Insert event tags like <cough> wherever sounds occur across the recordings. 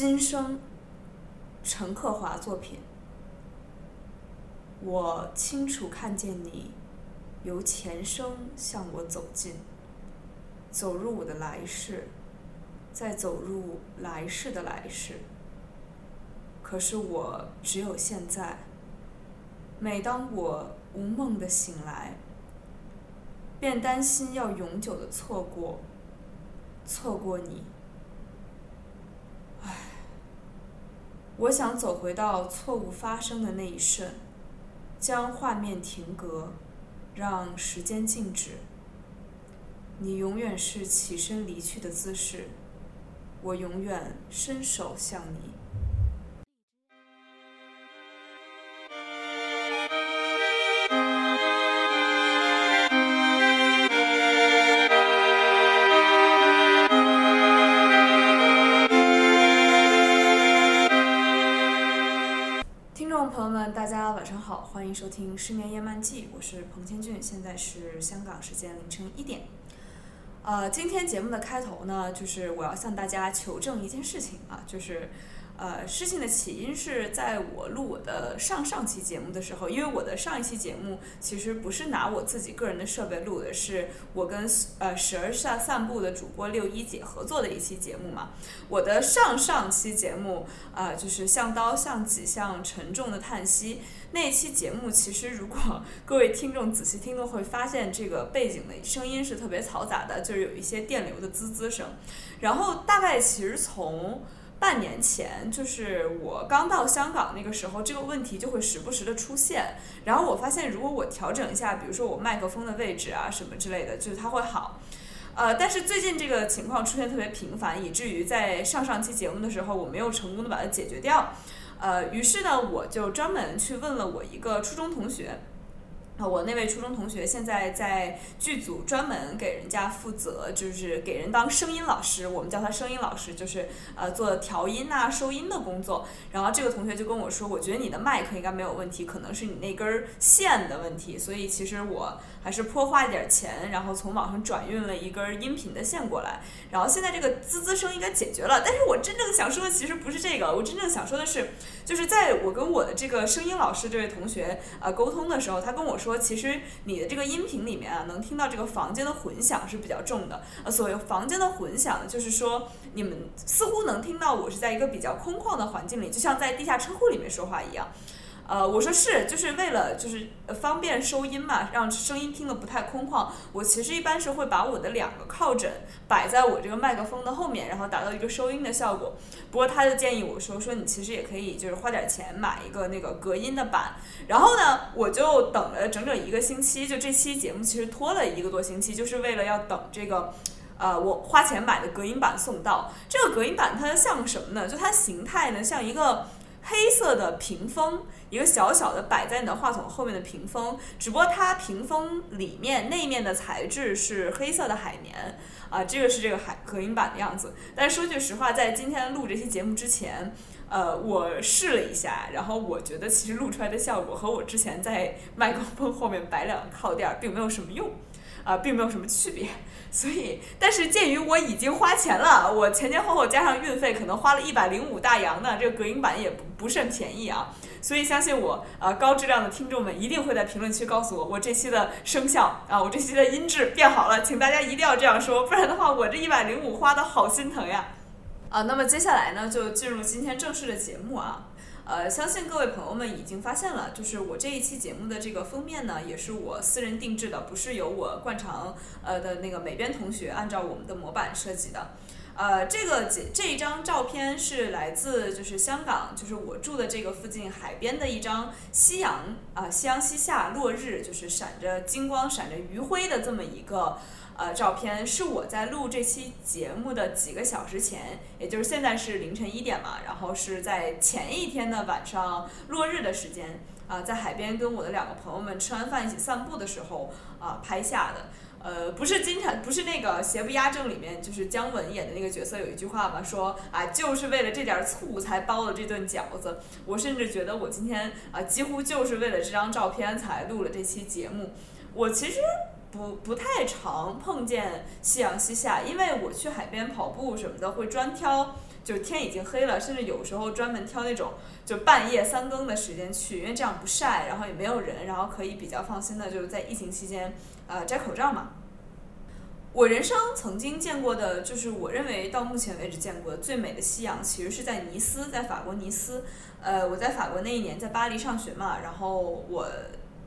今生，陈克华作品。我清楚看见你由前生向我走近，走入我的来世，再走入来世的来世。可是我只有现在。每当我无梦的醒来，便担心要永久的错过，错过你。我想走回到错误发生的那一瞬，将画面停格，让时间静止。你永远是起身离去的姿势，我永远伸手向你。收听《失眠夜漫记》，我是彭千俊，现在是香港时间凌晨一点。呃，今天节目的开头呢，就是我要向大家求证一件事情啊，就是。呃，事情的起因是在我录我的上上期节目的时候，因为我的上一期节目其实不是拿我自己个人的设备录的，是我跟呃时而下散步的主播六一姐合作的一期节目嘛。我的上上期节目啊，就是像刀像戟像沉重的叹息那期节目，其实如果各位听众仔细听的会发现，这个背景的声音是特别嘈杂的，就是有一些电流的滋滋声。然后大概其实从半年前，就是我刚到香港那个时候，这个问题就会时不时的出现。然后我发现，如果我调整一下，比如说我麦克风的位置啊什么之类的，就是它会好。呃，但是最近这个情况出现特别频繁，以至于在上上期节目的时候，我没有成功的把它解决掉。呃，于是呢，我就专门去问了我一个初中同学。啊，我那位初中同学现在在剧组专门给人家负责，就是给人当声音老师，我们叫他声音老师，就是呃做调音呐、收音的工作。然后这个同学就跟我说，我觉得你的麦克应该没有问题，可能是你那根线的问题。所以其实我还是颇花一点钱，然后从网上转运了一根音频的线过来。然后现在这个滋滋声应该解决了。但是我真正想说的其实不是这个，我真正想说的是，就是在我跟我的这个声音老师这位同学呃沟通的时候，他跟我说。说其实你的这个音频里面啊，能听到这个房间的混响是比较重的。呃，所谓房间的混响，就是说你们似乎能听到我是在一个比较空旷的环境里，就像在地下车库里面说话一样。呃，我说是，就是为了就是方便收音嘛，让声音听得不太空旷。我其实一般是会把我的两个靠枕摆在我这个麦克风的后面，然后达到一个收音的效果。不过他就建议我说，说你其实也可以就是花点钱买一个那个隔音的板。然后呢，我就等了整整一个星期，就这期节目其实拖了一个多星期，就是为了要等这个，呃，我花钱买的隔音板送到。这个隔音板它像什么呢？就它形态呢像一个。黑色的屏风，一个小小的摆在你的话筒后面的屏风，只不过它屏风里面内面的材质是黑色的海绵啊，这个是这个海隔音板的样子。但说句实话，在今天录这期节目之前，呃，我试了一下，然后我觉得其实录出来的效果和我之前在麦克风后面摆两个靠垫并没有什么用，啊，并没有什么区别。所以，但是鉴于我已经花钱了，我前前后后加上运费，可能花了一百零五大洋呢。这个隔音板也不不甚便宜啊。所以相信我，呃，高质量的听众们一定会在评论区告诉我，我这期的声效啊，我这期的音质变好了，请大家一定要这样说，不然的话，我这一百零五花的好心疼呀。啊，那么接下来呢，就进入今天正式的节目啊。呃，相信各位朋友们已经发现了，就是我这一期节目的这个封面呢，也是我私人定制的，不是由我惯常呃的那个美编同学按照我们的模板设计的。呃，这个这这一张照片是来自就是香港，就是我住的这个附近海边的一张夕阳啊，夕阳西下，落日，就是闪着金光、闪着余晖的这么一个。呃，照片是我在录这期节目的几个小时前，也就是现在是凌晨一点嘛，然后是在前一天的晚上落日的时间啊，在海边跟我的两个朋友们吃完饭一起散步的时候啊拍下的。呃，不是经常不是那个邪不压正里面就是姜文演的那个角色有一句话嘛，说啊就是为了这点醋才包了这顿饺子。我甚至觉得我今天啊几乎就是为了这张照片才录了这期节目。我其实。不不太常碰见夕阳西下，因为我去海边跑步什么的会专挑，就天已经黑了，甚至有时候专门挑那种就半夜三更的时间去，因为这样不晒，然后也没有人，然后可以比较放心的就是在疫情期间呃摘口罩嘛。我人生曾经见过的，就是我认为到目前为止见过最美的夕阳，其实是在尼斯，在法国尼斯。呃，我在法国那一年在巴黎上学嘛，然后我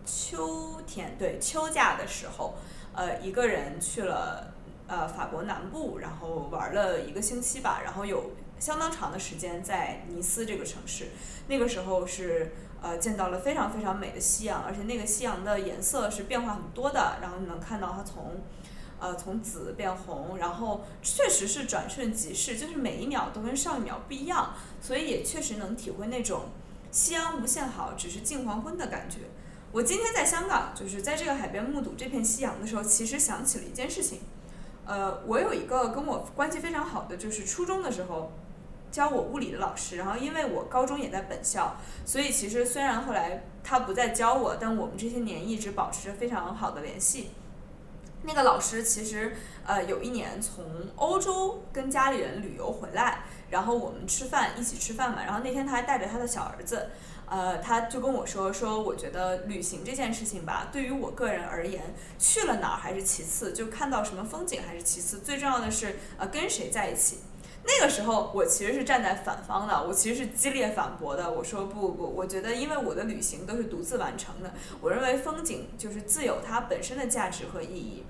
秋天对秋假的时候，呃，一个人去了呃法国南部，然后玩了一个星期吧，然后有相当长的时间在尼斯这个城市。那个时候是呃见到了非常非常美的夕阳，而且那个夕阳的颜色是变化很多的，然后你能看到它从。呃，从紫变红，然后确实是转瞬即逝，就是每一秒都跟上一秒不一样，所以也确实能体会那种夕阳无限好，只是近黄昏的感觉。我今天在香港，就是在这个海边目睹这片夕阳的时候，其实想起了一件事情。呃，我有一个跟我关系非常好的，就是初中的时候教我物理的老师，然后因为我高中也在本校，所以其实虽然后来他不再教我，但我们这些年一直保持着非常好的联系。那个老师其实，呃，有一年从欧洲跟家里人旅游回来，然后我们吃饭一起吃饭嘛，然后那天他还带着他的小儿子，呃，他就跟我说说，我觉得旅行这件事情吧，对于我个人而言，去了哪儿还是其次，就看到什么风景还是其次，最重要的是，呃，跟谁在一起。那个时候我其实是站在反方的，我其实是激烈反驳的。我说不不，我觉得因为我的旅行都是独自完成的，我认为风景就是自有它本身的价值和意义。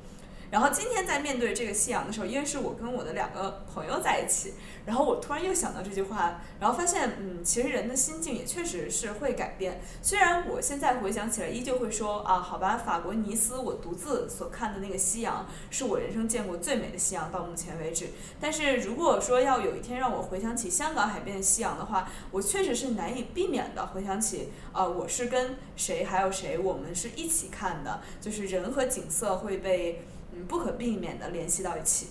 然后今天在面对这个夕阳的时候，因为是我跟我的两个朋友在一起，然后我突然又想到这句话，然后发现，嗯，其实人的心境也确实是会改变。虽然我现在回想起来，依旧会说啊，好吧，法国尼斯，我独自所看的那个夕阳，是我人生见过最美的夕阳，到目前为止。但是如果说要有一天让我回想起香港海边的夕阳的话，我确实是难以避免的回想起，啊，我是跟谁还有谁，我们是一起看的，就是人和景色会被。嗯，不可避免的联系到一起。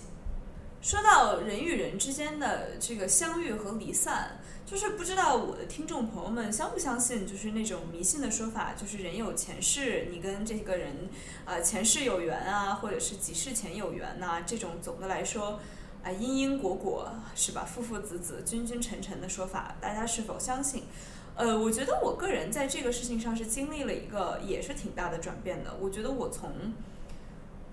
说到人与人之间的这个相遇和离散，就是不知道我的听众朋友们相不相信，就是那种迷信的说法，就是人有前世，你跟这个人，呃，前世有缘啊，或者是几世前有缘呐，这种总的来说，啊，因因果果是吧，父父子子，君君臣臣的说法，大家是否相信？呃，我觉得我个人在这个事情上是经历了一个也是挺大的转变的。我觉得我从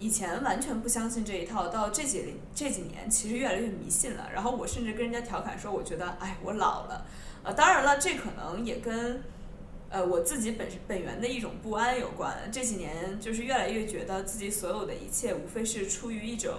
以前完全不相信这一套，到这几这几年，其实越来越迷信了。然后我甚至跟人家调侃说，我觉得，哎，我老了。呃，当然了，这可能也跟，呃，我自己本本源的一种不安有关。这几年就是越来越觉得自己所有的一切，无非是出于一种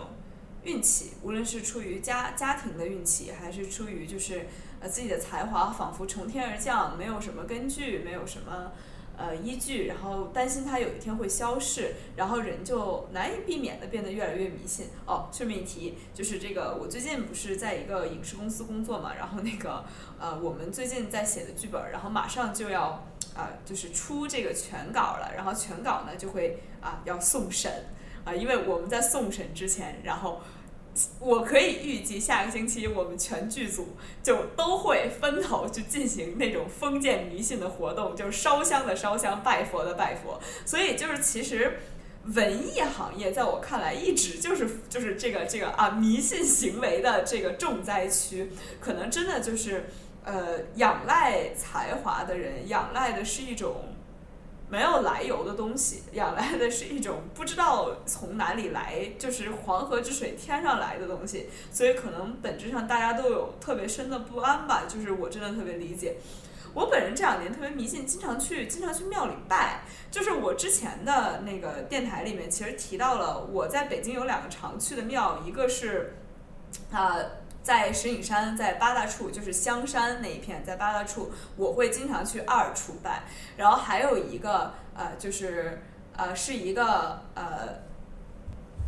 运气，无论是出于家家庭的运气，还是出于就是呃自己的才华，仿佛从天而降，没有什么根据，没有什么。呃，依据，然后担心它有一天会消逝，然后人就难以避免的变得越来越迷信。哦，顺便一提，就是这个，我最近不是在一个影视公司工作嘛，然后那个，呃，我们最近在写的剧本，然后马上就要啊，就是出这个全稿了，然后全稿呢就会啊要送审啊，因为我们在送审之前，然后。我可以预计下个星期我们全剧组就都会分头去进行那种封建迷信的活动，就是烧香的烧香，拜佛的拜佛。所以就是其实文艺行业在我看来一直就是就是这个这个啊迷信行为的这个重灾区，可能真的就是呃仰赖才华的人仰赖的是一种。没有来由的东西，养来的是一种不知道从哪里来，就是黄河之水天上来的东西，所以可能本质上大家都有特别深的不安吧。就是我真的特别理解，我本人这两年特别迷信，经常去经常去庙里拜。就是我之前的那个电台里面其实提到了，我在北京有两个常去的庙，一个是，啊。在石景山，在八大处，就是香山那一片，在八大处，我会经常去二处拜。然后还有一个，呃，就是呃，是一个呃，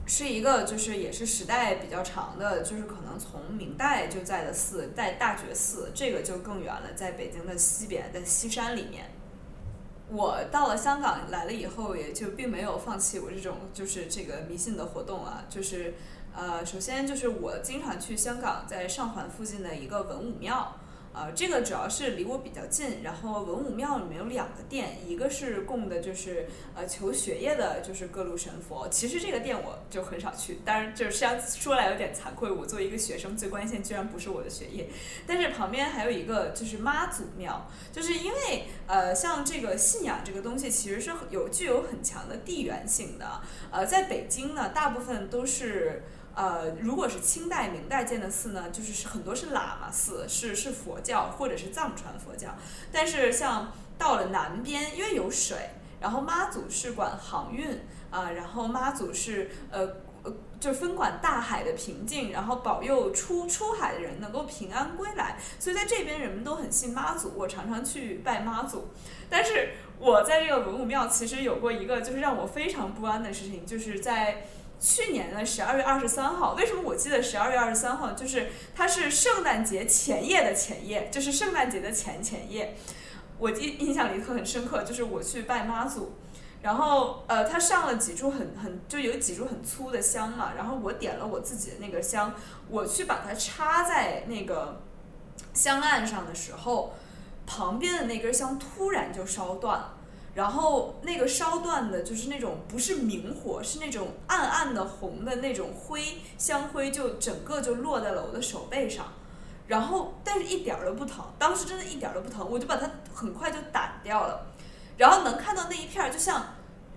是一个就是也是时代比较长的，就是可能从明代就在的寺，在大觉寺，这个就更远了，在北京的西边，在西山里面。我到了香港来了以后，也就并没有放弃我这种就是这个迷信的活动啊，就是。呃，首先就是我经常去香港，在上环附近的一个文武庙，呃，这个主要是离我比较近，然后文武庙里面有两个殿，一个是供的就是呃求学业的，就是各路神佛。其实这个殿我就很少去，当然就是说来有点惭愧，我作为一个学生，最关键居然不是我的学业。但是旁边还有一个就是妈祖庙，就是因为呃像这个信仰这个东西，其实是有具有很强的地缘性的。呃，在北京呢，大部分都是。呃，如果是清代、明代建的寺呢，就是是很多是喇嘛寺，是是佛教或者是藏传佛教。但是像到了南边，因为有水，然后妈祖是管航运啊，然后妈祖是呃呃，就分管大海的平静，然后保佑出出海的人能够平安归来。所以在这边人们都很信妈祖，我常常去拜妈祖。但是我在这个文武庙其实有过一个就是让我非常不安的事情，就是在。去年的十二月二十三号，为什么我记得十二月二十三号？就是它是圣诞节前夜的前夜，就是圣诞节的前前夜。我印印象里特很深刻，就是我去拜妈祖，然后呃，他上了几炷很很就有几炷很粗的香嘛，然后我点了我自己的那个香，我去把它插在那个香案上的时候，旁边的那根香突然就烧断了。然后那个烧断的，就是那种不是明火，是那种暗暗的红的那种灰香灰，就整个就落在了我的手背上。然后，但是一点儿都不疼，当时真的一点儿都不疼，我就把它很快就掸掉了。然后能看到那一片儿，就像，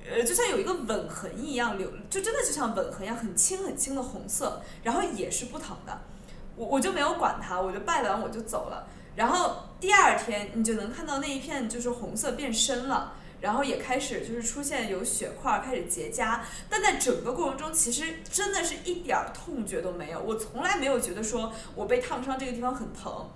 呃，就像有一个吻痕一样流，就真的就像吻痕一样，很轻很轻的红色，然后也是不疼的。我我就没有管它，我就拜完我就走了。然后第二天你就能看到那一片就是红色变深了。然后也开始就是出现有血块开始结痂，但在整个过程中其实真的是一点儿痛觉都没有，我从来没有觉得说我被烫伤这个地方很疼，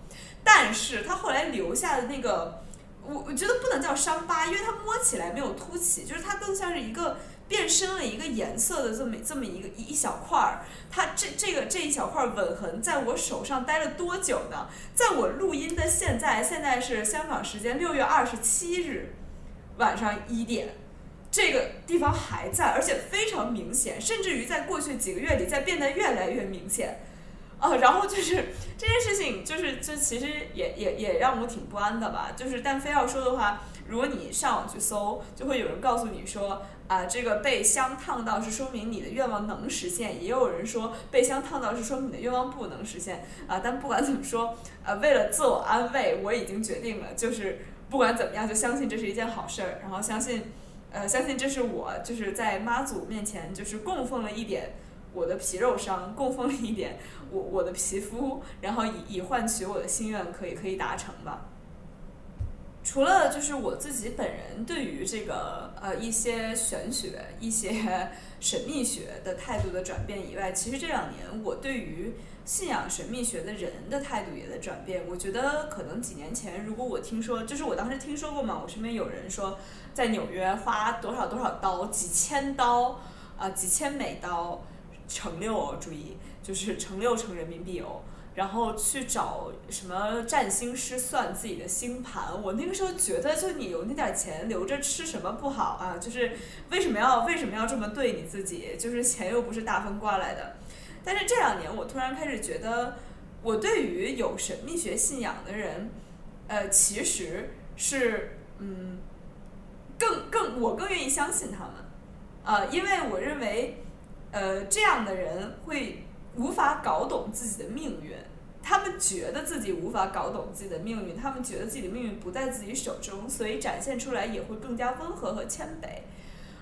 但是它后来留下的那个，我我觉得不能叫伤疤，因为它摸起来没有凸起，就是它更像是一个变深了一个颜色的这么这么一个一小块儿，它这这个这一小块吻痕在我手上待了多久呢？在我录音的现在，现在是香港时间六月二十七日。晚上一点，这个地方还在，而且非常明显，甚至于在过去几个月里在变得越来越明显，啊，然后就是这件事情，就是这其实也也也让我挺不安的吧。就是但非要说的话，如果你上网去搜，就会有人告诉你说，啊，这个被香烫到是说明你的愿望能实现，也有人说被香烫到是说明你的愿望不能实现，啊，但不管怎么说，呃，为了自我安慰，我已经决定了，就是。不管怎么样，就相信这是一件好事儿，然后相信，呃，相信这是我就是在妈祖面前就是供奉了一点我的皮肉伤，供奉了一点我我的皮肤，然后以以换取我的心愿可以可以达成吧。除了就是我自己本人对于这个呃一些玄学、一些 <laughs> 神秘学的态度的转变以外，其实这两年我对于。信仰神秘学的人的态度也在转变。我觉得可能几年前，如果我听说，就是我当时听说过嘛，我身边有人说，在纽约花多少多少刀，几千刀，啊，几千美刀，乘六哦，注意，就是乘六乘人民币哦，然后去找什么占星师算自己的星盘。我那个时候觉得，就你有那点钱留着吃什么不好啊？就是为什么要为什么要这么对你自己？就是钱又不是大风刮来的。但是这两年，我突然开始觉得，我对于有神秘学信仰的人，呃，其实是嗯，更更我更愿意相信他们，呃，因为我认为，呃，这样的人会无法搞懂自己的命运，他们觉得自己无法搞懂自己的命运，他们觉得自己的命运不在自己手中，所以展现出来也会更加温和和谦卑。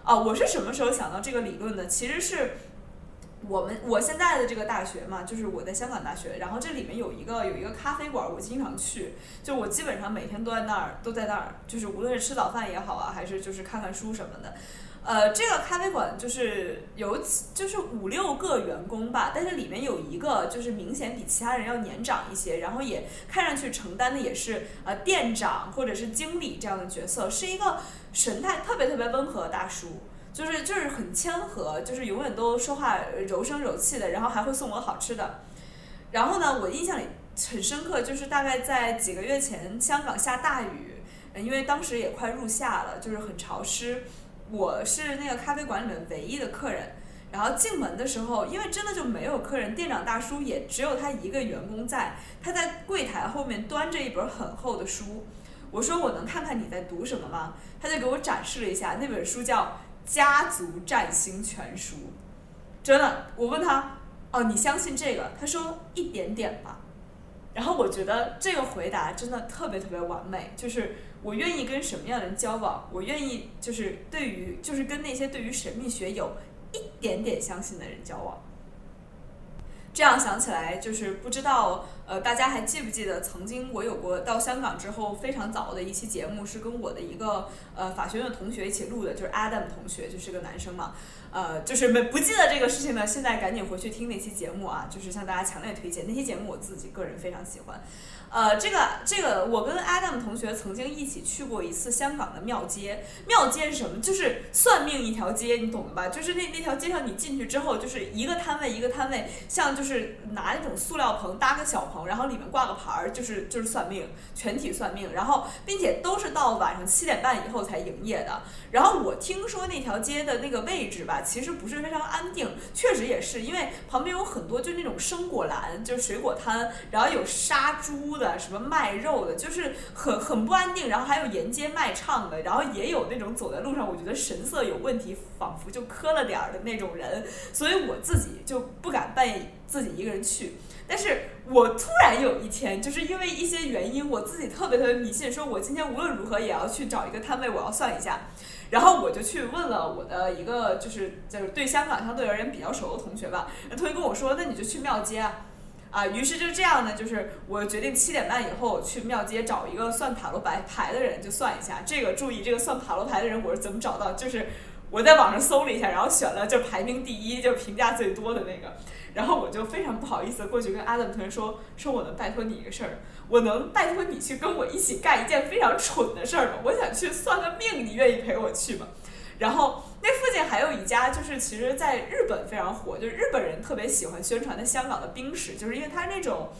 啊，我是什么时候想到这个理论的？其实是。我们我现在的这个大学嘛，就是我在香港大学，然后这里面有一个有一个咖啡馆，我经常去，就我基本上每天都在那儿，都在那儿，就是无论是吃早饭也好啊，还是就是看看书什么的，呃，这个咖啡馆就是有几就是五六个员工吧，但是里面有一个就是明显比其他人要年长一些，然后也看上去承担的也是呃店长或者是经理这样的角色，是一个神态特别特别温和的大叔。就是就是很谦和，就是永远都说话柔声柔气的，然后还会送我好吃的。然后呢，我印象里很深刻，就是大概在几个月前，香港下大雨，因为当时也快入夏了，就是很潮湿。我是那个咖啡馆里面唯一的客人。然后进门的时候，因为真的就没有客人，店长大叔也只有他一个员工在，他在柜台后面端着一本很厚的书。我说我能看看你在读什么吗？他就给我展示了一下那本书，叫《家族占星全书》。真的，我问他，哦，你相信这个？他说一点点吧。然后我觉得这个回答真的特别特别完美，就是我愿意跟什么样的人交往，我愿意就是对于就是跟那些对于神秘学有一点点相信的人交往。这样想起来，就是不知道，呃，大家还记不记得曾经我有过到香港之后非常早的一期节目，是跟我的一个呃法学院同学一起录的，就是 Adam 同学，就是个男生嘛，呃，就是没不记得这个事情呢，现在赶紧回去听那期节目啊，就是向大家强烈推荐那期节目，我自己个人非常喜欢。呃，这个这个，我跟 Adam 同学曾经一起去过一次香港的庙街。庙街是什么？就是算命一条街，你懂的吧？就是那那条街上，你进去之后，就是一个摊位一个摊位，像就是拿那种塑料棚搭个小棚，然后里面挂个牌儿，就是就是算命，全体算命。然后，并且都是到晚上七点半以后才营业的。然后我听说那条街的那个位置吧，其实不是非常安定，确实也是，因为旁边有很多就那种生果篮，就是水果摊，然后有杀猪。的什么卖肉的，就是很很不安定，然后还有沿街卖唱的，然后也有那种走在路上，我觉得神色有问题，仿佛就磕了点儿的那种人，所以我自己就不敢半夜自己一个人去。但是我突然有一天，就是因为一些原因，我自己特别特别迷信，说我今天无论如何也要去找一个摊位，我要算一下。然后我就去问了我的一个就是就是对香港相对而言比较熟的同学吧，那同学跟我说，那你就去庙街啊。啊，于是就这样呢，就是我决定七点半以后去庙街找一个算塔罗牌牌的人，就算一下。这个注意，这个算塔罗牌的人我是怎么找到？就是我在网上搜了一下，然后选了就排名第一，就评价最多的那个。然后我就非常不好意思过去跟 Adam 同学说，说我能拜托你一个事儿，我能拜托你去跟我一起干一件非常蠢的事儿吗？我想去算个命，你愿意陪我去吗？然后那附近还有一家，就是其实在日本非常火，就是日本人特别喜欢宣传的香港的冰室，就是因为它那种，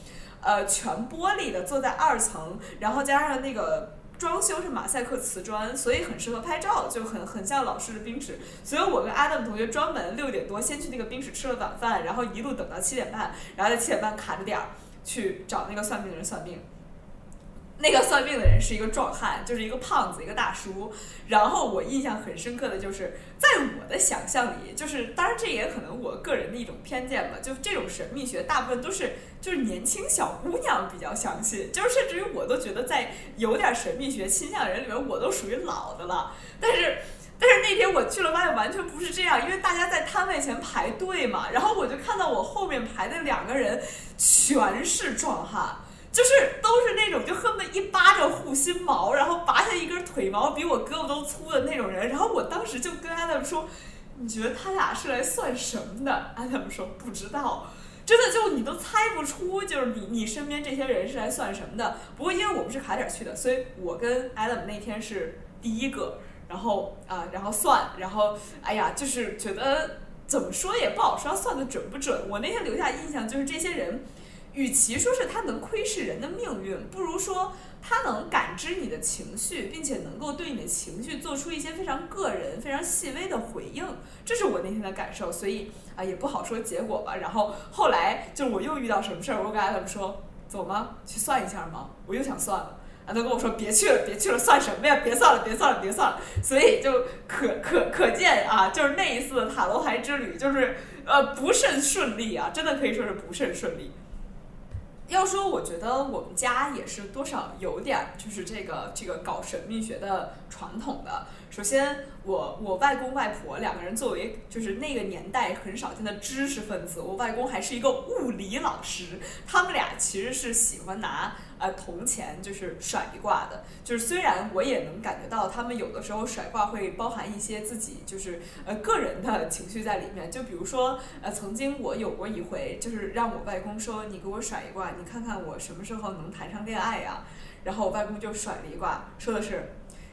呃，全玻璃的，坐在二层，然后加上那个装修是马赛克瓷砖，所以很适合拍照，就很很像老式的冰室。所以我跟 Adam 同学专门六点多先去那个冰室吃了晚饭，然后一路等到七点半，然后在七点半卡着点儿去找那个算命的人算命。那个算命的人是一个壮汉，就是一个胖子，一个大叔。然后我印象很深刻的就是，在我的想象里，就是当然这也可能我个人的一种偏见吧，就这种神秘学大部分都是就是年轻小姑娘比较相信，就是甚至于我都觉得在有点神秘学倾向的人里面，我都属于老的了。但是但是那天我去了，发现完全不是这样，因为大家在摊位前排队嘛，然后我就看到我后面排的两个人全是壮汉。就是都是那种就恨不得一巴掌护心毛，然后拔下一根腿毛比我胳膊都粗的那种人。然后我当时就跟 Adam 说：“你觉得他俩是来算什么的？<laughs> ”Adam 说：“不知道，真的就你都猜不出，就是你你身边这些人是来算什么的。不过因为我们是卡点去的，所以我跟 Adam 那天是第一个。然后啊，然后算，然后哎呀，就是觉得怎么说也不好说，算的准不准。我那天留下印象就是这些人。”与其说是他能窥视人的命运，不如说他能感知你的情绪，并且能够对你的情绪做出一些非常个人、非常细微的回应。这是我那天的感受，所以啊也不好说结果吧。然后后来就我又遇到什么事儿，我跟他们说走吗？去算一下吗？我又想算了，啊他跟我说别去了，别去了，算什么呀？别算了，别算了，别算了。所以就可可可见啊，就是那一次塔罗牌之旅，就是呃不甚顺利啊，真的可以说是不甚顺利。要说，我觉得我们家也是多少有点儿，就是这个这个搞神秘学的传统的。首先，我我外公外婆两个人作为就是那个年代很少见的知识分子，我外公还是一个物理老师，他们俩其实是喜欢拿。呃，铜钱就是甩一卦的，就是虽然我也能感觉到他们有的时候甩卦会包含一些自己就是呃个人的情绪在里面，就比如说呃曾经我有过一回，就是让我外公说你给我甩一卦，你看看我什么时候能谈上恋爱呀？然后我外公就甩了一卦，说的是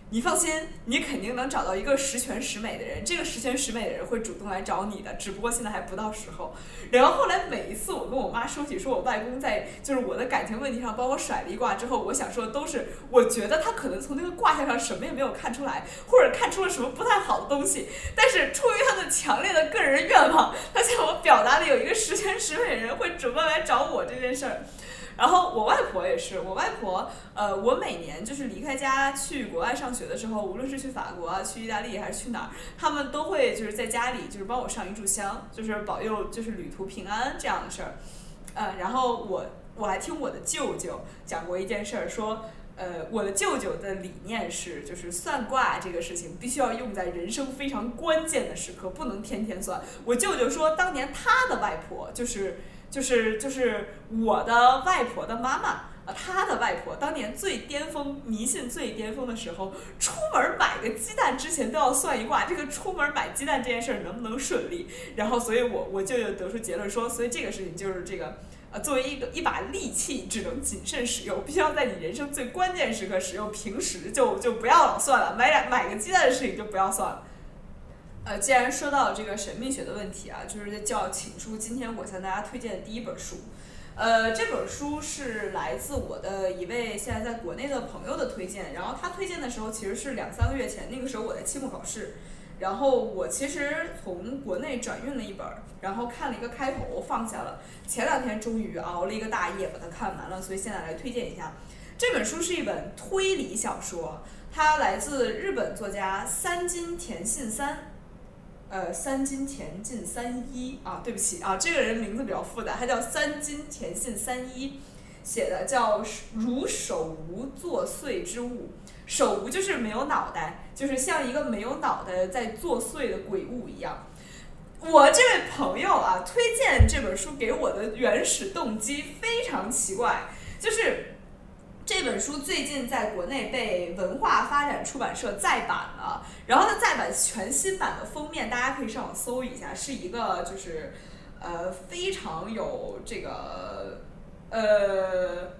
你放心，你肯定能找到一个十全十美的人。这个十全十美的人会主动来找你的，只不过现在还不到时候。然后后来每一次我跟我妈说起说我外公在就是我的感情问题上帮我甩了一卦之后，我想说的都是我觉得他可能从那个卦象上什么也没有看出来，或者看出了什么不太好的东西。但是出于他的强烈的个人愿望，他向我表达了有一个十全十美的人会主动来找我这件事儿。然后我外婆也是，我外婆，呃，我每年就是离开家去国外上学的时候，无论是去法国啊、去意大利还是去哪儿，他们都会就是在家里就是帮我上一炷香，就是保佑就是旅途平安这样的事儿。呃，然后我我还听我的舅舅讲过一件事儿，说，呃，我的舅舅的理念是，就是算卦这个事情必须要用在人生非常关键的时刻，不能天天算。我舅舅说，当年他的外婆就是。就是就是我的外婆的妈妈，呃，她的外婆当年最巅峰迷信最巅峰的时候，出门买个鸡蛋之前都要算一卦，这个出门买鸡蛋这件事儿能不能顺利？然后，所以我我舅舅得出结论说，所以这个事情就是这个，呃，作为一个一把利器，只能谨慎使用，必须要在你人生最关键时刻使用，平时就就不要老算了，买两买个鸡蛋的事情就不要算了。呃，既然说到这个神秘学的问题啊，就是叫请出今天我向大家推荐的第一本书。呃，这本书是来自我的一位现在在国内的朋友的推荐，然后他推荐的时候其实是两三个月前，那个时候我在期末考试，然后我其实从国内转运了一本，然后看了一个开头放下了，前两天终于熬了一个大夜把它看完了，所以现在来推荐一下。这本书是一本推理小说，它来自日本作家三津田信三。呃，三金田进三一啊，对不起啊，这个人名字比较复杂，他叫三金田信三一，写的叫如手无作祟之物，手无就是没有脑袋，就是像一个没有脑袋在作祟的鬼物一样。我这位朋友啊，推荐这本书给我的原始动机非常奇怪，就是。这本书最近在国内被文化发展出版社再版了，然后它再版全新版的封面，大家可以上网搜一下，是一个就是，呃，非常有这个，呃，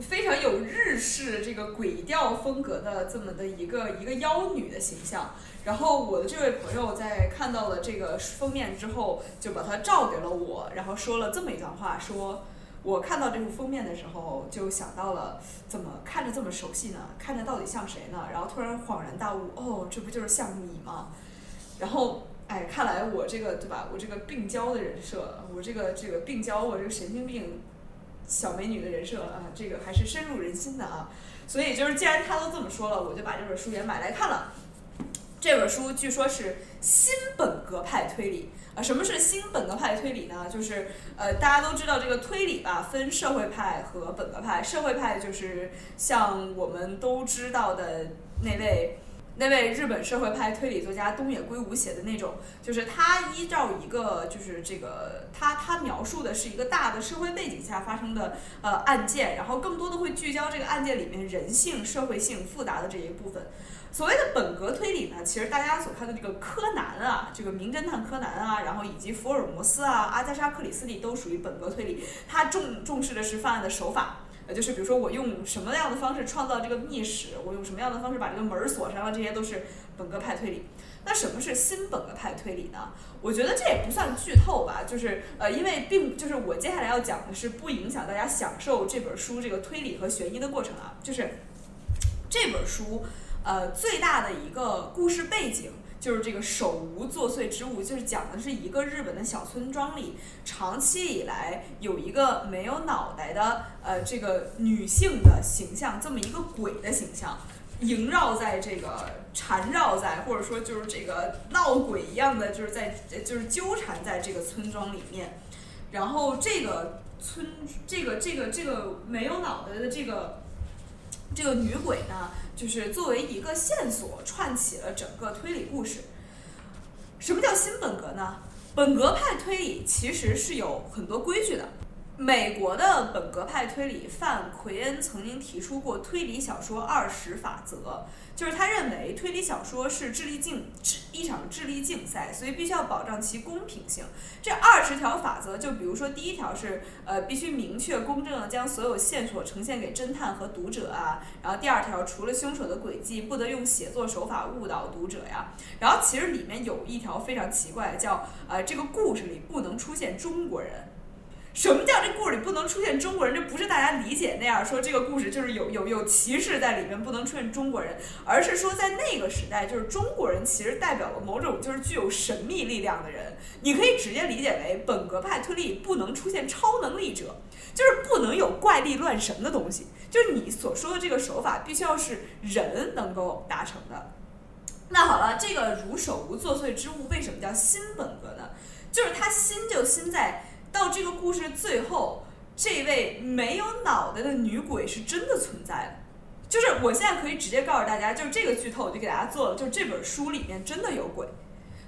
非常有日式这个鬼调风格的这么的一个一个妖女的形象。然后我的这位朋友在看到了这个封面之后，就把它照给了我，然后说了这么一段话，说。我看到这幅封面的时候，就想到了怎么看着这么熟悉呢？看着到底像谁呢？然后突然恍然大悟，哦，这不就是像你吗？然后，哎，看来我这个对吧？我这个病娇的人设，我这个这个病娇，我这个神经病小美女的人设啊，这个还是深入人心的啊。所以就是，既然他都这么说了，我就把这本书也买来看了。这本书据说是新本格派推理。啊，什么是新本格派推理呢？就是呃，大家都知道这个推理吧，分社会派和本格派。社会派就是像我们都知道的那位那位日本社会派推理作家东野圭吾写的那种，就是他依照一个就是这个他他描述的是一个大的社会背景下发生的呃案件，然后更多的会聚焦这个案件里面人性、社会性复杂的这一部分。所谓的本格推理呢，其实大家所看的这个柯南啊，这个名侦探柯南啊，然后以及福尔摩斯啊、阿加莎克里斯蒂都属于本格推理。他重重视的是犯案的手法，呃，就是比如说我用什么样的方式创造这个密室，我用什么样的方式把这个门儿锁上了，这些都是本格派推理。那什么是新本格派推理呢？我觉得这也不算剧透吧，就是呃，因为并就是我接下来要讲的是不影响大家享受这本书这个推理和悬疑的过程啊，就是这本书。呃，最大的一个故事背景就是这个手无作祟之物，就是讲的是一个日本的小村庄里，长期以来有一个没有脑袋的呃这个女性的形象，这么一个鬼的形象，萦绕在这个缠绕在，或者说就是这个闹鬼一样的，就是在就是纠缠在这个村庄里面，然后这个村这个这个这个没有脑袋的这个这个女鬼呢？就是作为一个线索串起了整个推理故事。什么叫新本格呢？本格派推理其实是有很多规矩的。美国的本格派推理范奎恩曾经提出过推理小说二十法则，就是他认为推理小说是智力竞一场智力竞赛，所以必须要保障其公平性。这二十条法则，就比如说第一条是呃必须明确公正的将所有线索呈现给侦探和读者啊，然后第二条除了凶手的轨迹，不得用写作手法误导读者呀。然后其实里面有一条非常奇怪，叫呃这个故事里不能出现中国人。什么叫这故事里不能出现中国人？这不是大家理解那样说，这个故事就是有有有歧视在里面，不能出现中国人，而是说在那个时代，就是中国人其实代表了某种就是具有神秘力量的人。你可以直接理解为本格派推理不能出现超能力者，就是不能有怪力乱神的东西，就是你所说的这个手法必须要是人能够达成的。那好了，这个如手无作祟之物为什么叫新本格呢？就是它新就新在。到这个故事最后，这位没有脑袋的女鬼是真的存在的。就是我现在可以直接告诉大家，就是这个剧透我就给大家做了，就是这本书里面真的有鬼。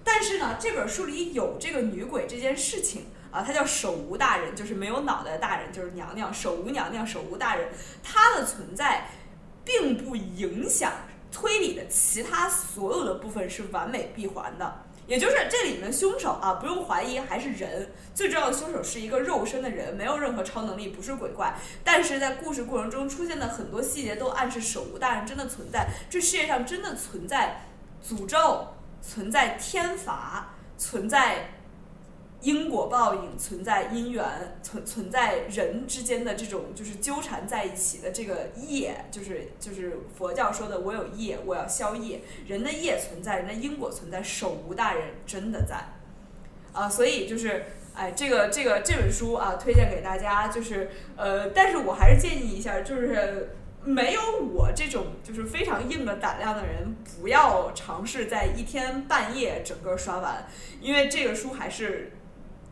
但是呢，这本书里有这个女鬼这件事情啊，她叫手无大人，就是没有脑袋的大人，就是娘娘手无娘娘手无大人，她的存在并不影响推理的其他所有的部分是完美闭环的。也就是这里面凶手啊，不用怀疑还是人。最重要的凶手是一个肉身的人，没有任何超能力，不是鬼怪。但是在故事过程中出现的很多细节都暗示手无大人真的存在。这世界上真的存在诅咒，存在天罚，存在。因果报应存在，因缘存存在人之间的这种就是纠缠在一起的这个业，就是就是佛教说的我有业，我要消业。人的业存在，人的因果存在，手无大人真的在啊，所以就是哎，这个这个这本书啊，推荐给大家，就是呃，但是我还是建议一下，就是没有我这种就是非常硬的胆量的人，不要尝试在一天半夜整个刷完，因为这个书还是。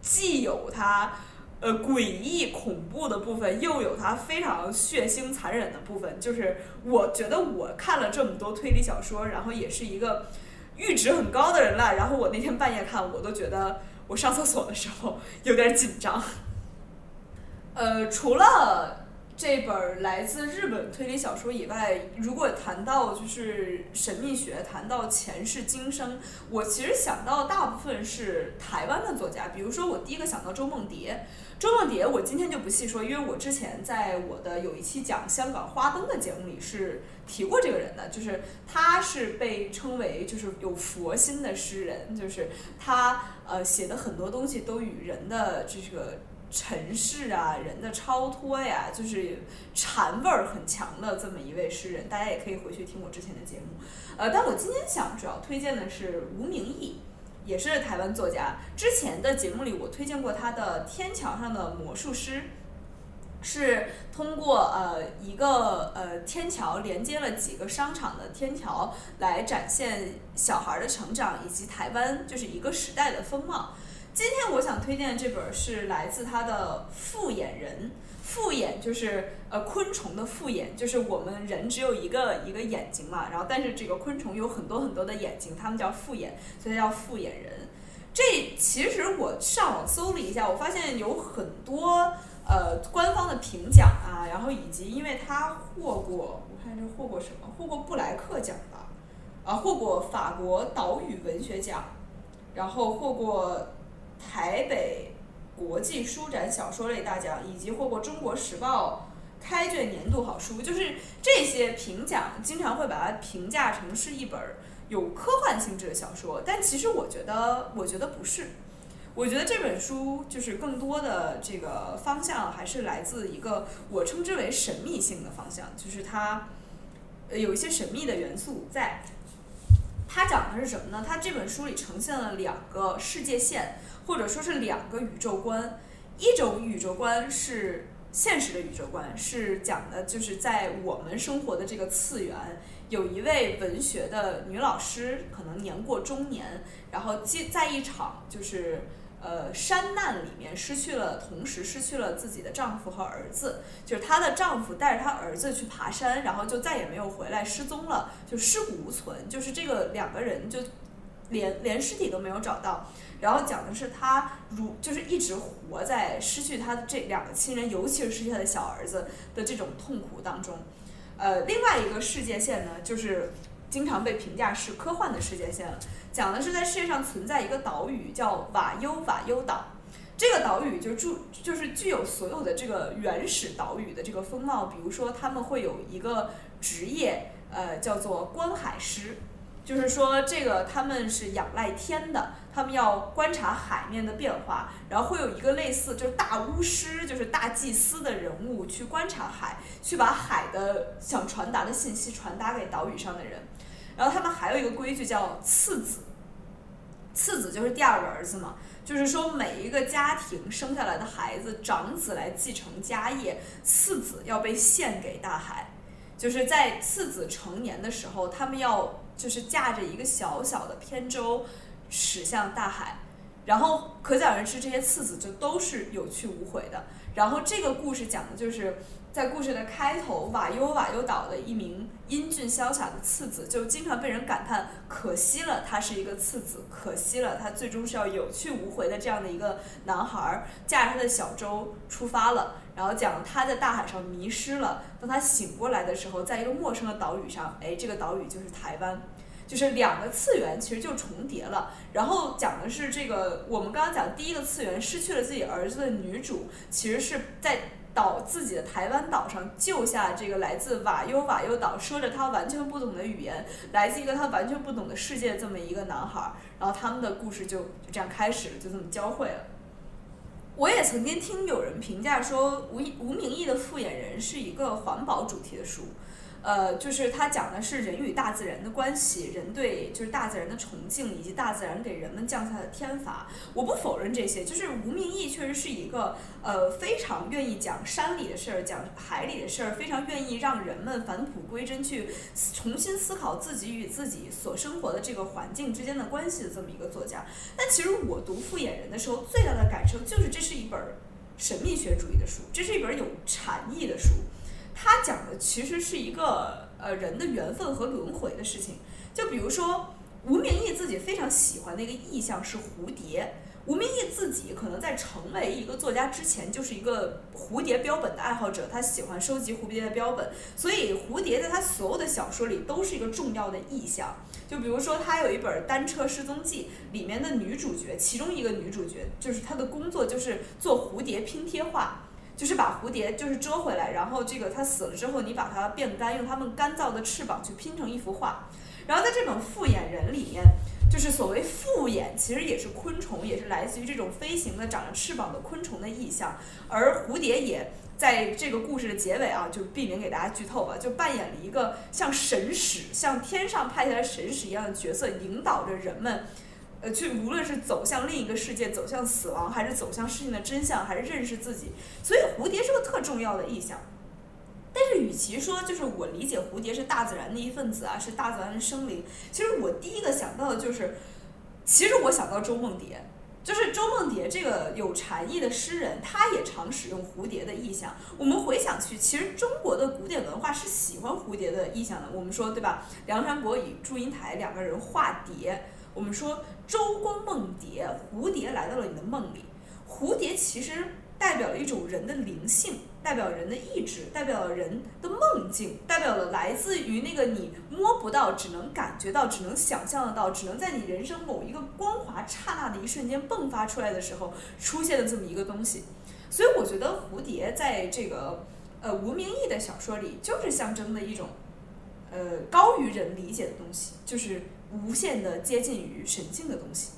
既有它，呃，诡异恐怖的部分，又有它非常血腥残忍的部分。就是我觉得我看了这么多推理小说，然后也是一个阈值很高的人了。然后我那天半夜看，我都觉得我上厕所的时候有点紧张。呃，除了。这本来自日本推理小说以外，如果谈到就是神秘学，谈到前世今生，我其实想到大部分是台湾的作家。比如说，我第一个想到周梦蝶。周梦蝶，我今天就不细说，因为我之前在我的有一期讲香港花灯的节目里是提过这个人的，就是他是被称为就是有佛心的诗人，就是他呃写的很多东西都与人的这个。尘世啊，人的超脱呀，就是禅味儿很强的这么一位诗人，大家也可以回去听我之前的节目。呃，但我今天想主要推荐的是吴明义，也是台湾作家。之前的节目里我推荐过他的《天桥上的魔术师》，是通过呃一个呃天桥连接了几个商场的天桥来展现小孩的成长以及台湾就是一个时代的风貌。今天我想推荐的这本是来自他的复眼人，复眼就是呃昆虫的复眼，就是我们人只有一个一个眼睛嘛，然后但是这个昆虫有很多很多的眼睛，它们叫复眼，所以叫复眼人。这其实我上网搜了一下，我发现有很多呃官方的评奖啊，然后以及因为他获过，我看这获过什么，获过布莱克奖吧，啊获过法国岛屿文学奖，然后获过。台北国际书展小说类大奖，以及获过《中国时报》开卷年度好书，就是这些评奖，经常会把它评价成是一本有科幻性质的小说。但其实我觉得，我觉得不是。我觉得这本书就是更多的这个方向，还是来自一个我称之为神秘性的方向，就是它有一些神秘的元素在。它讲的是什么呢？它这本书里呈现了两个世界线。或者说是两个宇宙观，一种宇宙观是现实的宇宙观，是讲的就是在我们生活的这个次元，有一位文学的女老师，可能年过中年，然后在在一场就是呃山难里面失去了，同时失去了自己的丈夫和儿子，就是她的丈夫带着她儿子去爬山，然后就再也没有回来，失踪了，就尸骨无存，就是这个两个人就。连连尸体都没有找到。然后讲的是她如就是一直活在失去她这两个亲人，尤其是失去她的小儿子的这种痛苦当中。呃，另外一个世界线呢，就是经常被评价是科幻的世界线了，讲的是在世界上存在一个岛屿叫瓦尤瓦尤岛。这个岛屿就住就是具有所有的这个原始岛屿的这个风貌，比如说他们会有一个职业，呃，叫做观海师。就是说，这个他们是仰赖天的，他们要观察海面的变化，然后会有一个类似就是大巫师，就是大祭司的人物去观察海，去把海的想传达的信息传达给岛屿上的人。然后他们还有一个规矩叫次子，次子就是第二个儿子嘛，就是说每一个家庭生下来的孩子，长子来继承家业，次子要被献给大海。就是在次子成年的时候，他们要。就是驾着一个小小的扁舟驶向大海，然后可想而知，这些次子就都是有去无回的。然后这个故事讲的就是在故事的开头，瓦尤瓦尤岛的一名英俊潇洒的次子，就经常被人感叹，可惜了他是一个次子，可惜了他最终是要有去无回的这样的一个男孩儿，驾着他的小舟出发了。然后讲他在大海上迷失了，当他醒过来的时候，在一个陌生的岛屿上，哎，这个岛屿就是台湾，就是两个次元其实就重叠了。然后讲的是这个，我们刚刚讲第一个次元失去了自己儿子的女主，其实是在岛自己的台湾岛上救下这个来自瓦尤瓦尤岛，说着他完全不懂的语言，来自一个他完全不懂的世界这么一个男孩。然后他们的故事就就这样开始了，就这么交汇了。我也曾经听有人评价说，吴吴明义的《复眼人》是一个环保主题的书。呃，就是他讲的是人与大自然的关系，人对就是大自然的崇敬，以及大自然给人们降下的天罚。我不否认这些，就是吴明义确实是一个呃非常愿意讲山里的事儿，讲海里的事儿，非常愿意让人们返璞归真，去重新思考自己与自己所生活的这个环境之间的关系的这么一个作家。但其实我读《复眼人》的时候，最大的感受就是这是一本神秘学主义的书，这是一本有禅意的书。他讲的其实是一个呃人的缘分和轮回的事情，就比如说吴明义自己非常喜欢的一个意象是蝴蝶。吴明义自己可能在成为一个作家之前就是一个蝴蝶标本的爱好者，他喜欢收集蝴蝶的标本，所以蝴蝶在他所有的小说里都是一个重要的意象。就比如说他有一本《单车失踪记》，里面的女主角，其中一个女主角就是她的工作就是做蝴蝶拼贴画。就是把蝴蝶就是捉回来，然后这个它死了之后，你把它变干，用它们干燥的翅膀去拼成一幅画。然后在这本《复眼人》里面，就是所谓复眼，其实也是昆虫，也是来自于这种飞行的、长着翅膀的昆虫的意象。而蝴蝶也在这个故事的结尾啊，就避免给大家剧透吧，就扮演了一个像神使、像天上派下来神使一样的角色，引导着人们。呃，去无论是走向另一个世界，走向死亡，还是走向事情的真相，还是认识自己，所以蝴蝶是个特重要的意象。但是，与其说就是我理解蝴蝶是大自然的一份子啊，是大自然的生灵，其实我第一个想到的就是，其实我想到周梦蝶，就是周梦蝶这个有禅意的诗人，他也常使用蝴蝶的意象。我们回想去，其实中国的古典文化是喜欢蝴蝶的意象的。我们说对吧？梁山伯与祝英台两个人化蝶。我们说周公梦蝶，蝴蝶来到了你的梦里。蝴蝶其实代表了一种人的灵性，代表人的意志，代表了人的梦境，代表了来自于那个你摸不到、只能感觉到、只能想象得到、只能在你人生某一个光华刹那的一瞬间迸发出来的时候出现的这么一个东西。所以我觉得蝴蝶在这个呃吴名义的小说里，就是象征的一种呃高于人理解的东西，就是。无限的接近于神性的东西。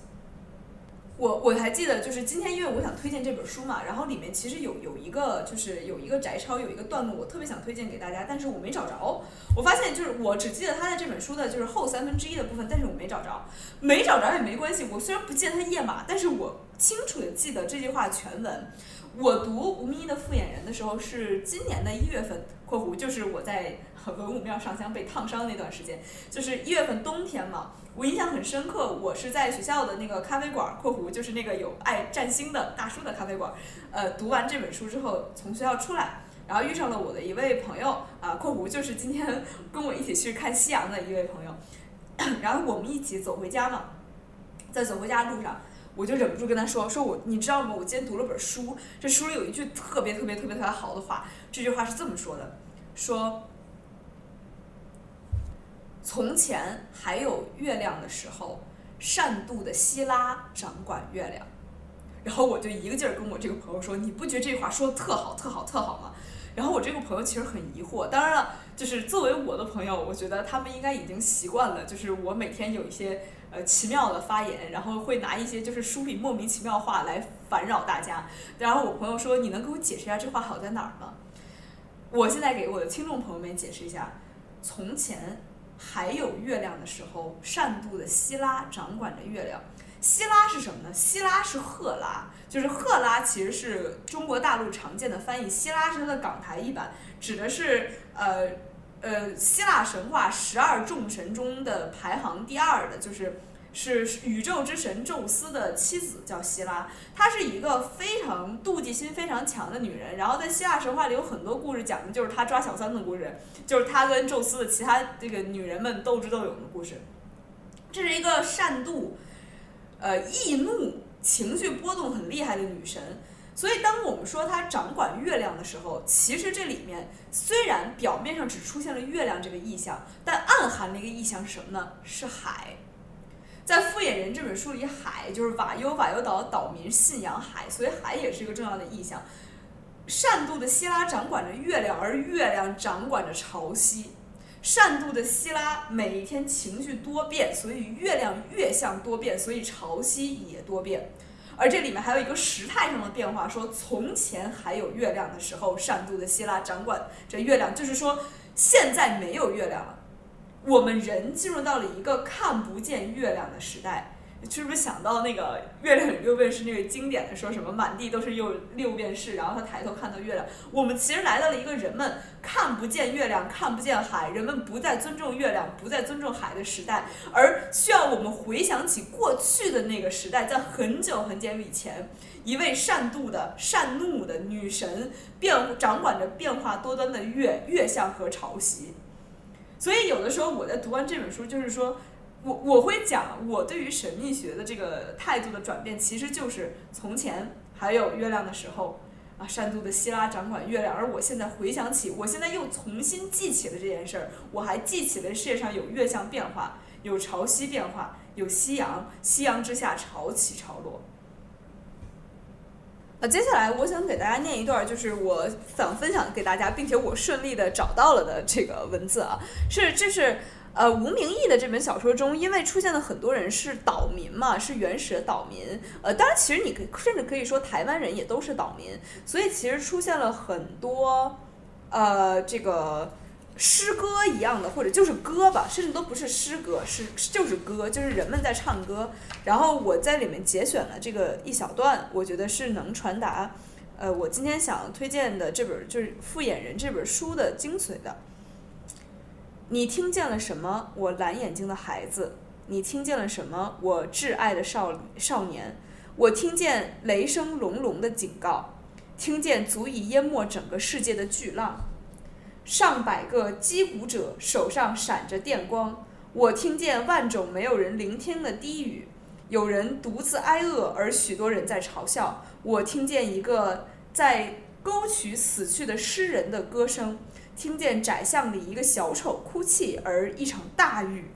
我我还记得，就是今天因为我想推荐这本书嘛，然后里面其实有有一个就是有一个摘抄，有一个段落，我特别想推荐给大家，但是我没找着。我发现就是我只记得他在这本书的就是后三分之一的部分，但是我没找着。没找着也没关系，我虽然不记得他页码，但是我清楚的记得这句话全文。我读吴明一的《复眼人》的时候是今年的一月份（括弧就是我在文武庙上香被烫伤那段时间），就是一月份冬天嘛。我印象很深刻，我是在学校的那个咖啡馆（括弧就是那个有爱占星的大叔的咖啡馆）。呃，读完这本书之后，从学校出来，然后遇上了我的一位朋友啊（括弧就是今天 <laughs> 跟我一起去看夕阳的一位朋友），<coughs> 然后我们一起走回家嘛。在走回家的路上，我就忍不住跟他说：“说我你知道吗？我今天读了本书，这书里有一句特别特别特别特别好的话。这句话是这么说的：说从前还有月亮的时候，善妒的希拉掌管月亮。然后我就一个劲儿跟我这个朋友说：你不觉得这话说的特好特好特好吗？然后我这个朋友其实很疑惑。当然了，就是作为我的朋友，我觉得他们应该已经习惯了，就是我每天有一些。呃，奇妙的发言，然后会拿一些就是书里莫名其妙话来烦扰大家。然后我朋友说：“你能给我解释一下这话好在哪儿吗？”我现在给我的听众朋友们解释一下：从前还有月亮的时候，善妒的希拉掌管着月亮。希拉是什么呢？希拉是赫拉，就是赫拉其实是中国大陆常见的翻译，希拉是它的港台译版，指的是呃。呃，希腊神话十二众神中的排行第二的，就是是宇宙之神宙斯的妻子，叫希拉。她是一个非常妒忌心非常强的女人。然后在希腊神话里有很多故事，讲的就是她抓小三的故事，就是她跟宙斯的其他这个女人们斗智斗勇的故事。这是一个善妒、呃易怒、情绪波动很厉害的女神。所以，当我们说她掌管月亮的时候，其实这里面虽然表面上只出现了月亮这个意象，但暗含的一个意象是什么呢？是海。在《复眼人》这本书里，海就是瓦尤瓦尤岛岛民信仰海，所以海也是一个重要的意象。善妒的希拉掌管着月亮，而月亮掌管着潮汐。善妒的希拉每一天情绪多变，所以月亮月相多变，所以潮汐也多变。而这里面还有一个时态上的变化，说从前还有月亮的时候，善妒的希拉掌管着月亮，就是说现在没有月亮了，我们人进入到了一个看不见月亮的时代。是不是想到那个月亮六便士那个经典的说什么满地都是六六便士，然后他抬头看到月亮。我们其实来到了一个人们看不见月亮、看不见海，人们不再尊重月亮、不再尊重海的时代，而需要我们回想起过去的那个时代，在很久很久以前，一位善妒的、善怒的女神变掌管着变化多端的月月相和潮汐。所以有的时候我在读完这本书，就是说。我我会讲我对于神秘学的这个态度的转变，其实就是从前还有月亮的时候啊，善妒的希拉掌管月亮，而我现在回想起，我现在又重新记起了这件事儿，我还记起了世界上有月相变化，有潮汐变化，有夕阳，夕阳之下潮起潮落。呃，接下来我想给大家念一段，就是我想分享给大家，并且我顺利的找到了的这个文字啊，是这是。呃，吴明义的这本小说中，因为出现了很多人是岛民嘛，是原始的岛民。呃，当然，其实你可甚至可以说台湾人也都是岛民，所以其实出现了很多，呃，这个诗歌一样的，或者就是歌吧，甚至都不是诗歌，是就是歌，就是人们在唱歌。然后我在里面节选了这个一小段，我觉得是能传达，呃，我今天想推荐的这本就是《复眼人》这本书的精髓的。你听见了什么，我蓝眼睛的孩子？你听见了什么，我挚爱的少少年？我听见雷声隆隆的警告，听见足以淹没整个世界的巨浪，上百个击鼓者手上闪着电光。我听见万种没有人聆听的低语，有人独自挨饿，而许多人在嘲笑。我听见一个在沟渠死去的诗人的歌声。听见窄巷里一个小丑哭泣，而一场大雨，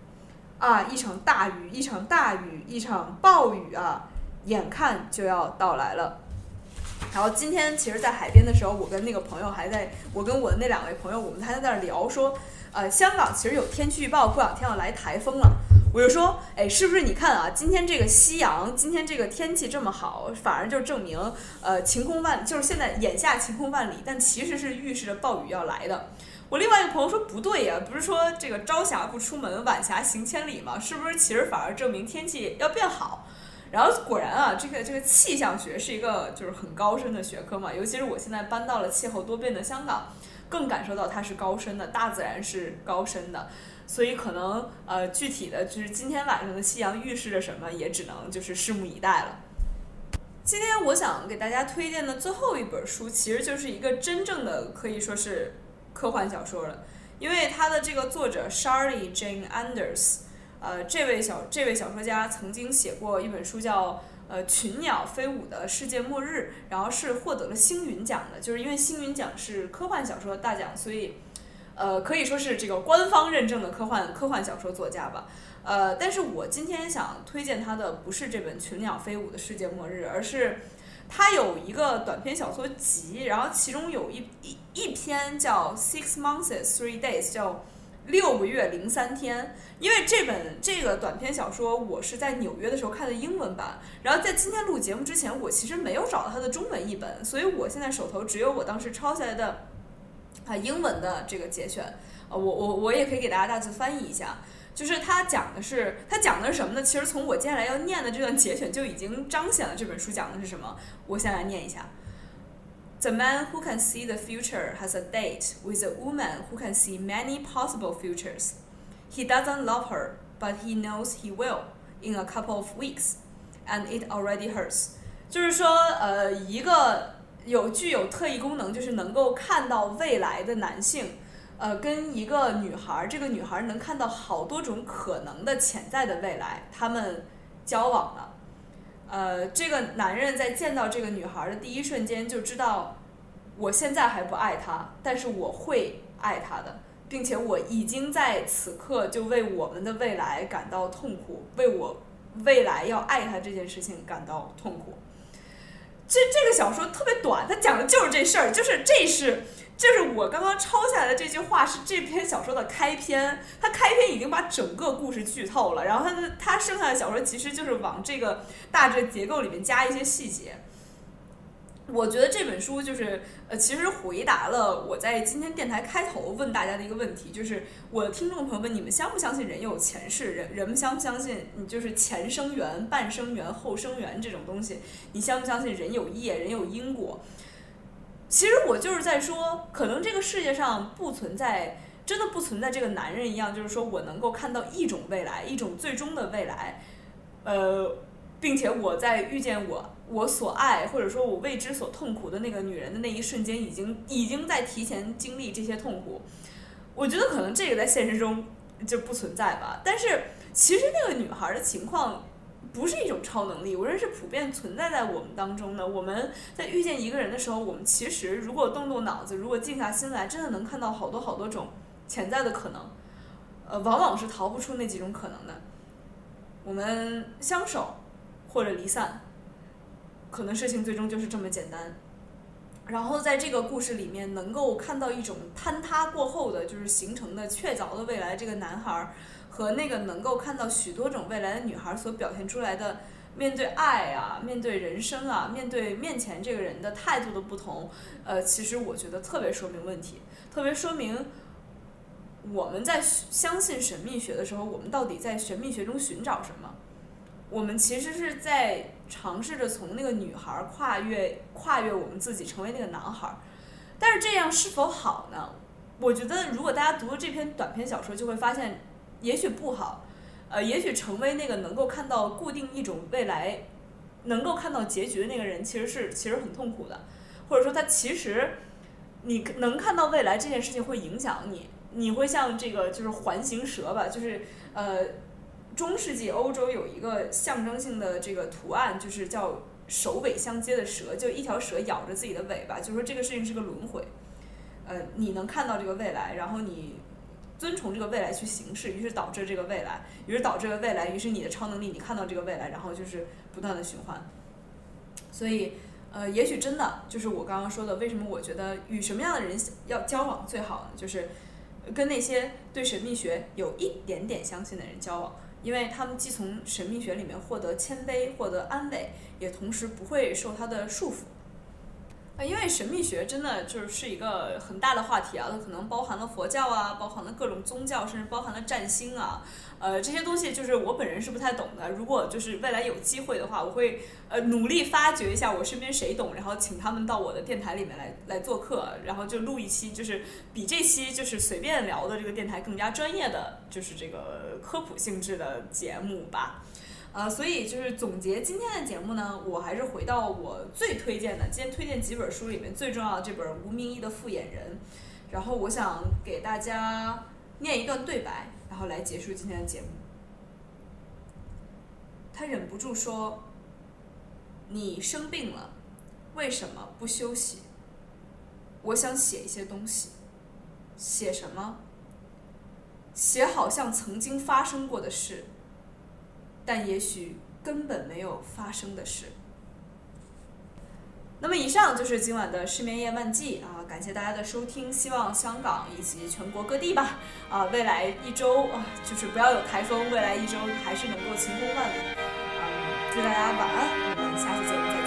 啊，一场大雨，一场大雨，一场暴雨啊，眼看就要到来了。然后今天其实，在海边的时候，我跟那个朋友还在，我跟我的那两位朋友，我们还在那儿聊说，呃，香港其实有天气预报，过两天要来台风了。我就说，哎，是不是你看啊？今天这个夕阳，今天这个天气这么好，反而就证明，呃，晴空万，就是现在眼下晴空万里，但其实是预示着暴雨要来的。我另外一个朋友说不对呀，不是说这个朝霞不出门，晚霞行千里吗？是不是其实反而证明天气要变好？然后果然啊，这个这个气象学是一个就是很高深的学科嘛，尤其是我现在搬到了气候多变的香港，更感受到它是高深的，大自然是高深的。所以可能呃，具体的就是今天晚上的夕阳预示着什么，也只能就是拭目以待了。今天我想给大家推荐的最后一本书，其实就是一个真正的可以说是科幻小说了，因为它的这个作者 Shirley Jane Anders，呃，这位小这位小说家曾经写过一本书叫。呃，群鸟飞舞的世界末日，然后是获得了星云奖的，就是因为星云奖是科幻小说大奖，所以，呃，可以说是这个官方认证的科幻科幻小说作家吧。呃，但是我今天想推荐他的不是这本群鸟飞舞的世界末日，而是他有一个短篇小说集，然后其中有一一一篇叫 Six Months Three Days，叫。六个月零三天，因为这本这个短篇小说我是在纽约的时候看的英文版，然后在今天录节目之前，我其实没有找到它的中文译本，所以我现在手头只有我当时抄下来的啊 <laughs> 英文的这个节选，呃，我我我也可以给大家大致翻译一下，就是它讲的是它讲的是什么呢？其实从我接下来要念的这段节选就已经彰显了这本书讲的是什么，我先来念一下。The man who can see the future has a date with a woman who can see many possible futures. He doesn't love her, but he knows he will in a couple of weeks, and it already hurts. 就是说，呃，一个有具有特异功能，就是能够看到未来的男性，呃，跟一个女孩，这个女孩能看到好多种可能的潜在的未来，他们交往了。 呃，这个男人在见到这个女孩的第一瞬间就知道，我现在还不爱她，但是我会爱她的，并且我已经在此刻就为我们的未来感到痛苦，为我未来要爱她这件事情感到痛苦。这这个小说特别短，它讲的就是这事儿，就是这是。就是我刚刚抄下来的这句话是这篇小说的开篇，它开篇已经把整个故事剧透了，然后它的它剩下的小说其实就是往这个大致结构里面加一些细节。我觉得这本书就是呃，其实回答了我在今天电台开头问大家的一个问题，就是我的听众朋友们，你们相不相信人有前世？人人们相不相信你就是前生缘、半生缘、后生缘这种东西？你相不相信人有业、人有因果？其实我就是在说，可能这个世界上不存在，真的不存在这个男人一样，就是说我能够看到一种未来，一种最终的未来，呃，并且我在遇见我我所爱或者说我为之所痛苦的那个女人的那一瞬间，已经已经在提前经历这些痛苦。我觉得可能这个在现实中就不存在吧。但是其实那个女孩的情况。不是一种超能力，我认为是普遍存在在我们当中的。我们在遇见一个人的时候，我们其实如果动动脑子，如果静下心来，真的能看到好多好多种潜在的可能。呃，往往是逃不出那几种可能的。我们相守或者离散，可能事情最终就是这么简单。然后在这个故事里面，能够看到一种坍塌过后的，就是形成的确凿的未来。这个男孩儿。和那个能够看到许多种未来的女孩所表现出来的面对爱啊、面对人生啊、面对面前这个人的态度的不同，呃，其实我觉得特别说明问题，特别说明我们在相信神秘学的时候，我们到底在神秘学中寻找什么？我们其实是在尝试着从那个女孩跨越跨越我们自己，成为那个男孩。但是这样是否好呢？我觉得如果大家读了这篇短篇小说，就会发现。也许不好，呃，也许成为那个能够看到固定一种未来，能够看到结局的那个人，其实是其实很痛苦的，或者说他其实，你能看到未来这件事情会影响你，你会像这个就是环形蛇吧，就是呃，中世纪欧洲有一个象征性的这个图案，就是叫首尾相接的蛇，就一条蛇咬着自己的尾巴，就说这个事情是个轮回，呃，你能看到这个未来，然后你。遵从这个未来去行事，于是导致这个未来，于是导致了未来，于是你的超能力，你看到这个未来，然后就是不断的循环。所以，呃，也许真的就是我刚刚说的，为什么我觉得与什么样的人要交往最好呢？就是跟那些对神秘学有一点点相信的人交往，因为他们既从神秘学里面获得谦卑，获得安慰，也同时不会受他的束缚。因为神秘学真的就是是一个很大的话题啊，它可能包含了佛教啊，包含了各种宗教，甚至包含了占星啊，呃，这些东西就是我本人是不太懂的。如果就是未来有机会的话，我会呃努力发掘一下我身边谁懂，然后请他们到我的电台里面来来做客，然后就录一期就是比这期就是随便聊的这个电台更加专业的，就是这个科普性质的节目吧。呃，所以就是总结今天的节目呢，我还是回到我最推荐的，今天推荐几本书里面最重要的这本《吴明义的复眼人》，然后我想给大家念一段对白，然后来结束今天的节目。他忍不住说：“你生病了，为什么不休息？”我想写一些东西，写什么？写好像曾经发生过的事，但也许根本没有发生的事。那么以上就是今晚的失眠夜漫记啊，感谢大家的收听，希望香港以及全国各地吧啊，未来一周啊，就是不要有台风，未来一周还是能够晴空万里。嗯，祝大家晚安，我们下期节目再见。